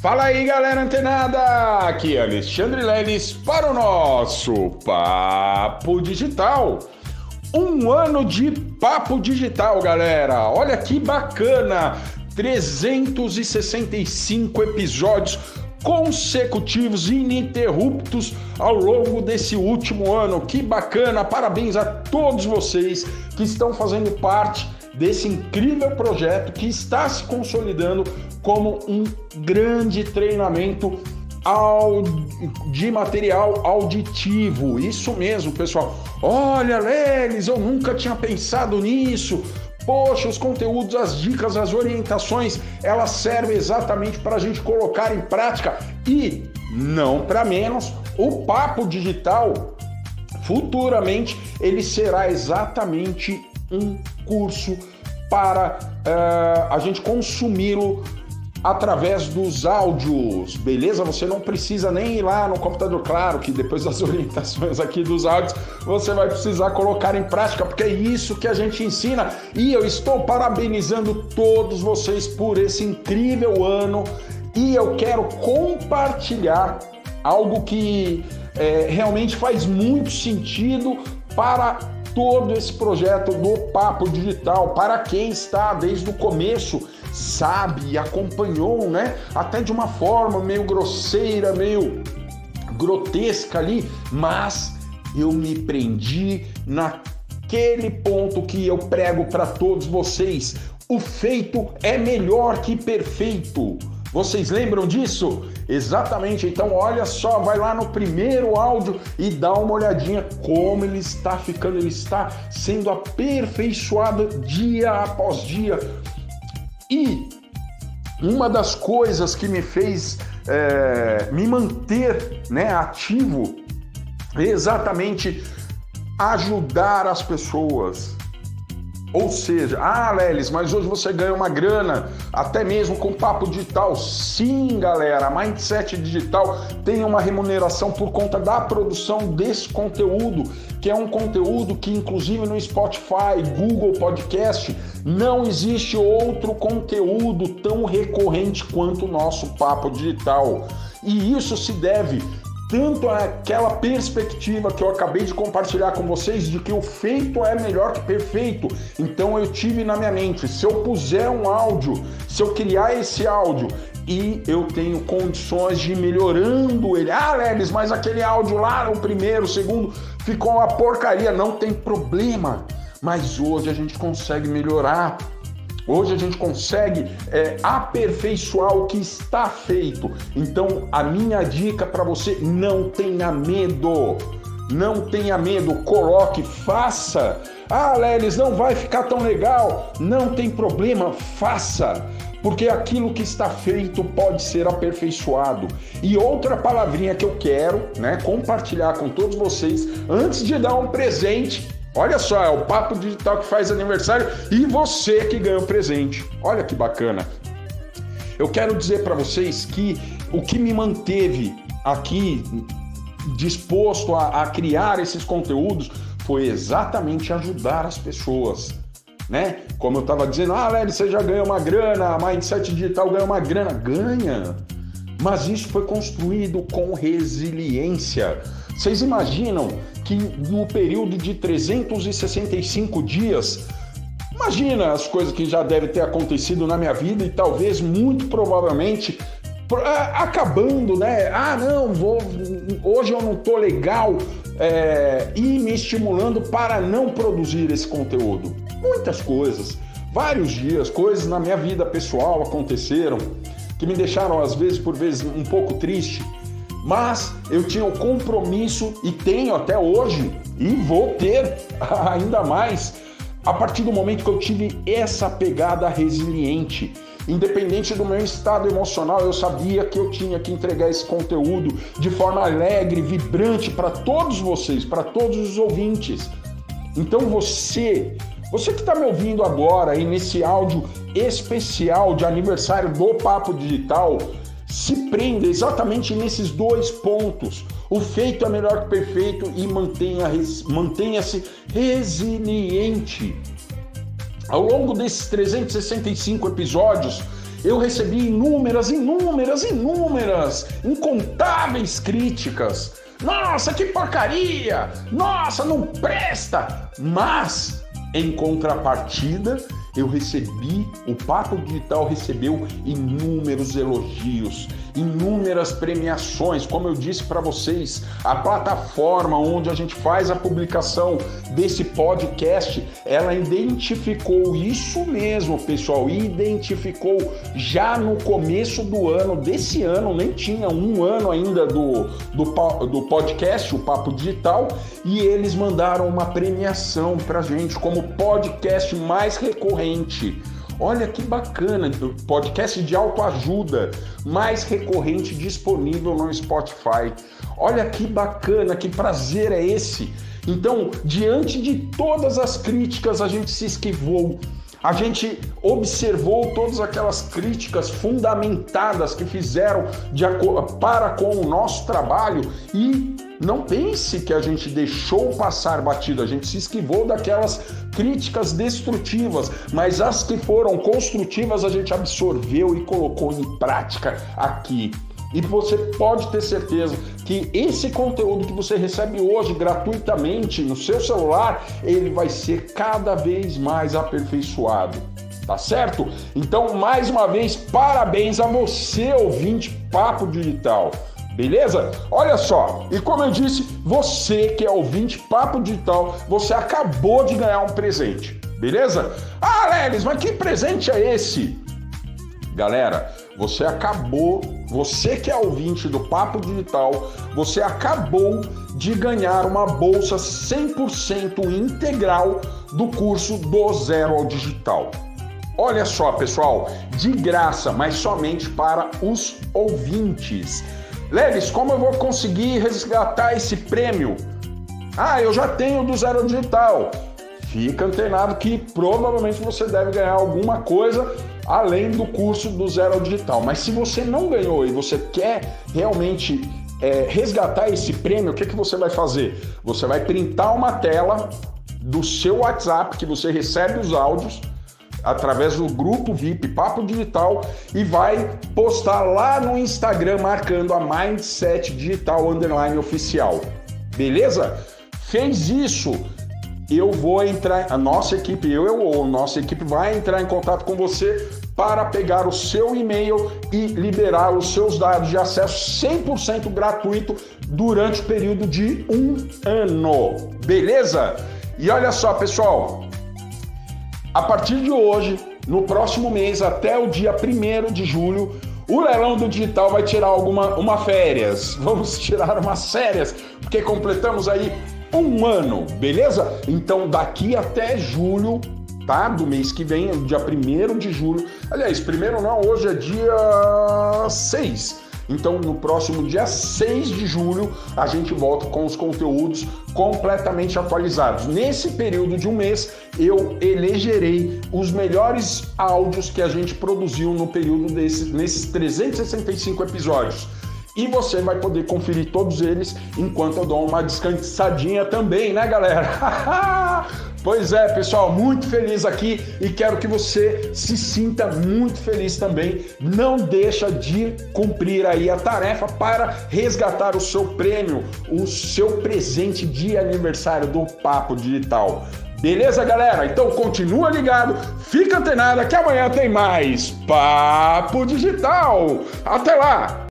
Fala aí, galera antenada! Aqui é Alexandre Leles para o nosso Papo Digital. Um ano de Papo Digital, galera! Olha que bacana! 365 episódios consecutivos ininterruptos ao longo desse último ano. Que bacana! Parabéns a todos vocês que estão fazendo parte desse incrível projeto que está se consolidando como um grande treinamento de material auditivo. Isso mesmo, pessoal. Olha, Lelis, eu nunca tinha pensado nisso. Poxa, os conteúdos, as dicas, as orientações, elas servem exatamente para a gente colocar em prática e, não para menos, o papo digital futuramente ele será exatamente um curso para uh, a gente consumi-lo através dos áudios, beleza? Você não precisa nem ir lá no computador, claro que depois das orientações aqui dos áudios você vai precisar colocar em prática, porque é isso que a gente ensina. E eu estou parabenizando todos vocês por esse incrível ano e eu quero compartilhar algo que é, realmente faz muito sentido para todo esse projeto do Papo Digital, para quem está desde o começo sabe acompanhou, né? Até de uma forma meio grosseira, meio grotesca ali, mas eu me prendi naquele ponto que eu prego para todos vocês. O feito é melhor que perfeito. Vocês lembram disso? Exatamente. Então, olha só, vai lá no primeiro áudio e dá uma olhadinha como ele está ficando, ele está sendo aperfeiçoado dia após dia e uma das coisas que me fez é, me manter né, ativo é exatamente ajudar as pessoas, ou seja, ah, Lelis, mas hoje você ganha uma grana, até mesmo com papo digital. Sim, galera, Mindset Digital tem uma remuneração por conta da produção desse conteúdo, que é um conteúdo que, inclusive no Spotify, Google Podcast, não existe outro conteúdo tão recorrente quanto o nosso papo digital. E isso se deve tanto aquela perspectiva que eu acabei de compartilhar com vocês de que o feito é melhor que perfeito. Então eu tive na minha mente, se eu puser um áudio, se eu criar esse áudio e eu tenho condições de ir melhorando ele. Ah, Lelis, mas aquele áudio lá, o primeiro, o segundo, ficou uma porcaria. Não tem problema. Mas hoje a gente consegue melhorar Hoje a gente consegue é, aperfeiçoar o que está feito. Então, a minha dica para você: não tenha medo. Não tenha medo, coloque, faça. Ah, Lelis, não vai ficar tão legal. Não tem problema, faça. Porque aquilo que está feito pode ser aperfeiçoado. E outra palavrinha que eu quero né, compartilhar com todos vocês, antes de dar um presente Olha só, é o Papo Digital que faz aniversário e você que ganha o presente. Olha que bacana. Eu quero dizer para vocês que o que me manteve aqui disposto a, a criar esses conteúdos foi exatamente ajudar as pessoas. Né? Como eu estava dizendo, ah, Léo, você já ganha uma grana, a Mindset Digital ganha uma grana. Ganha! Mas isso foi construído com resiliência. Vocês imaginam que no período de 365 dias, imagina as coisas que já devem ter acontecido na minha vida e talvez muito provavelmente acabando, né? Ah, não, vou, hoje eu não tô legal é, e me estimulando para não produzir esse conteúdo. Muitas coisas, vários dias, coisas na minha vida pessoal aconteceram que me deixaram às vezes por vezes um pouco triste mas eu tinha o compromisso e tenho até hoje e vou ter ainda mais a partir do momento que eu tive essa pegada resiliente. Independente do meu estado emocional, eu sabia que eu tinha que entregar esse conteúdo de forma alegre, vibrante para todos vocês, para todos os ouvintes. Então você, você que está me ouvindo agora aí nesse áudio especial de aniversário do Papo Digital, se prenda exatamente nesses dois pontos. O feito é melhor que perfeito e mantenha-se mantenha resiliente. Ao longo desses 365 episódios, eu recebi inúmeras, inúmeras, inúmeras, incontáveis críticas. Nossa, que porcaria! Nossa, não presta! Mas, em contrapartida, eu recebi, o Papo Digital recebeu inúmeros elogios, inúmeras premiações. Como eu disse para vocês, a plataforma onde a gente faz a publicação desse podcast, ela identificou isso mesmo, pessoal, identificou já no começo do ano, desse ano, nem tinha um ano ainda do, do, do podcast, o Papo Digital, e eles mandaram uma premiação para gente como podcast mais recorrente. Olha que bacana, podcast de autoajuda mais recorrente disponível no Spotify. Olha que bacana, que prazer é esse. Então, diante de todas as críticas, a gente se esquivou. A gente observou todas aquelas críticas fundamentadas que fizeram de, para com o nosso trabalho e não pense que a gente deixou passar batido, a gente se esquivou daquelas críticas destrutivas, mas as que foram construtivas a gente absorveu e colocou em prática aqui. E você pode ter certeza que esse conteúdo que você recebe hoje gratuitamente no seu celular, ele vai ser cada vez mais aperfeiçoado. Tá certo? Então, mais uma vez, parabéns a você, ouvinte Papo Digital. Beleza? Olha só, e como eu disse, você que é ouvinte Papo Digital, você acabou de ganhar um presente, beleza? Ah, Lelis, mas que presente é esse? Galera, você acabou, você que é ouvinte do Papo Digital, você acabou de ganhar uma bolsa 100% integral do curso do Zero ao Digital. Olha só, pessoal, de graça, mas somente para os ouvintes. Leves, como eu vou conseguir resgatar esse prêmio? Ah, eu já tenho do Zero Digital. Fica antenado que provavelmente você deve ganhar alguma coisa além do curso do Zero Digital. Mas se você não ganhou e você quer realmente é, resgatar esse prêmio, o que, que você vai fazer? Você vai printar uma tela do seu WhatsApp que você recebe os áudios através do grupo VIP Papo Digital e vai postar lá no Instagram marcando a Mindset Digital Underline Oficial. Beleza? Fez isso, eu vou entrar, a nossa equipe, eu ou nossa equipe vai entrar em contato com você para pegar o seu e-mail e liberar os seus dados de acesso 100% gratuito durante o período de um ano. Beleza? E olha só, pessoal, a partir de hoje, no próximo mês, até o dia 1 de julho, o leilão do digital vai tirar alguma uma férias. Vamos tirar umas férias, porque completamos aí um ano, beleza? Então daqui até julho, Do mês que vem, dia 1 de julho. Aliás, primeiro não, hoje é dia 6. Então, no próximo dia 6 de julho, a gente volta com os conteúdos completamente atualizados. Nesse período de um mês, eu elegerei os melhores áudios que a gente produziu no período desses, nesses 365 episódios e você vai poder conferir todos eles enquanto eu dou uma descansadinha também, né, galera? pois é, pessoal, muito feliz aqui e quero que você se sinta muito feliz também. Não deixa de cumprir aí a tarefa para resgatar o seu prêmio, o seu presente de aniversário do Papo Digital. Beleza, galera? Então continua ligado, fica antenado que amanhã tem mais Papo Digital. Até lá!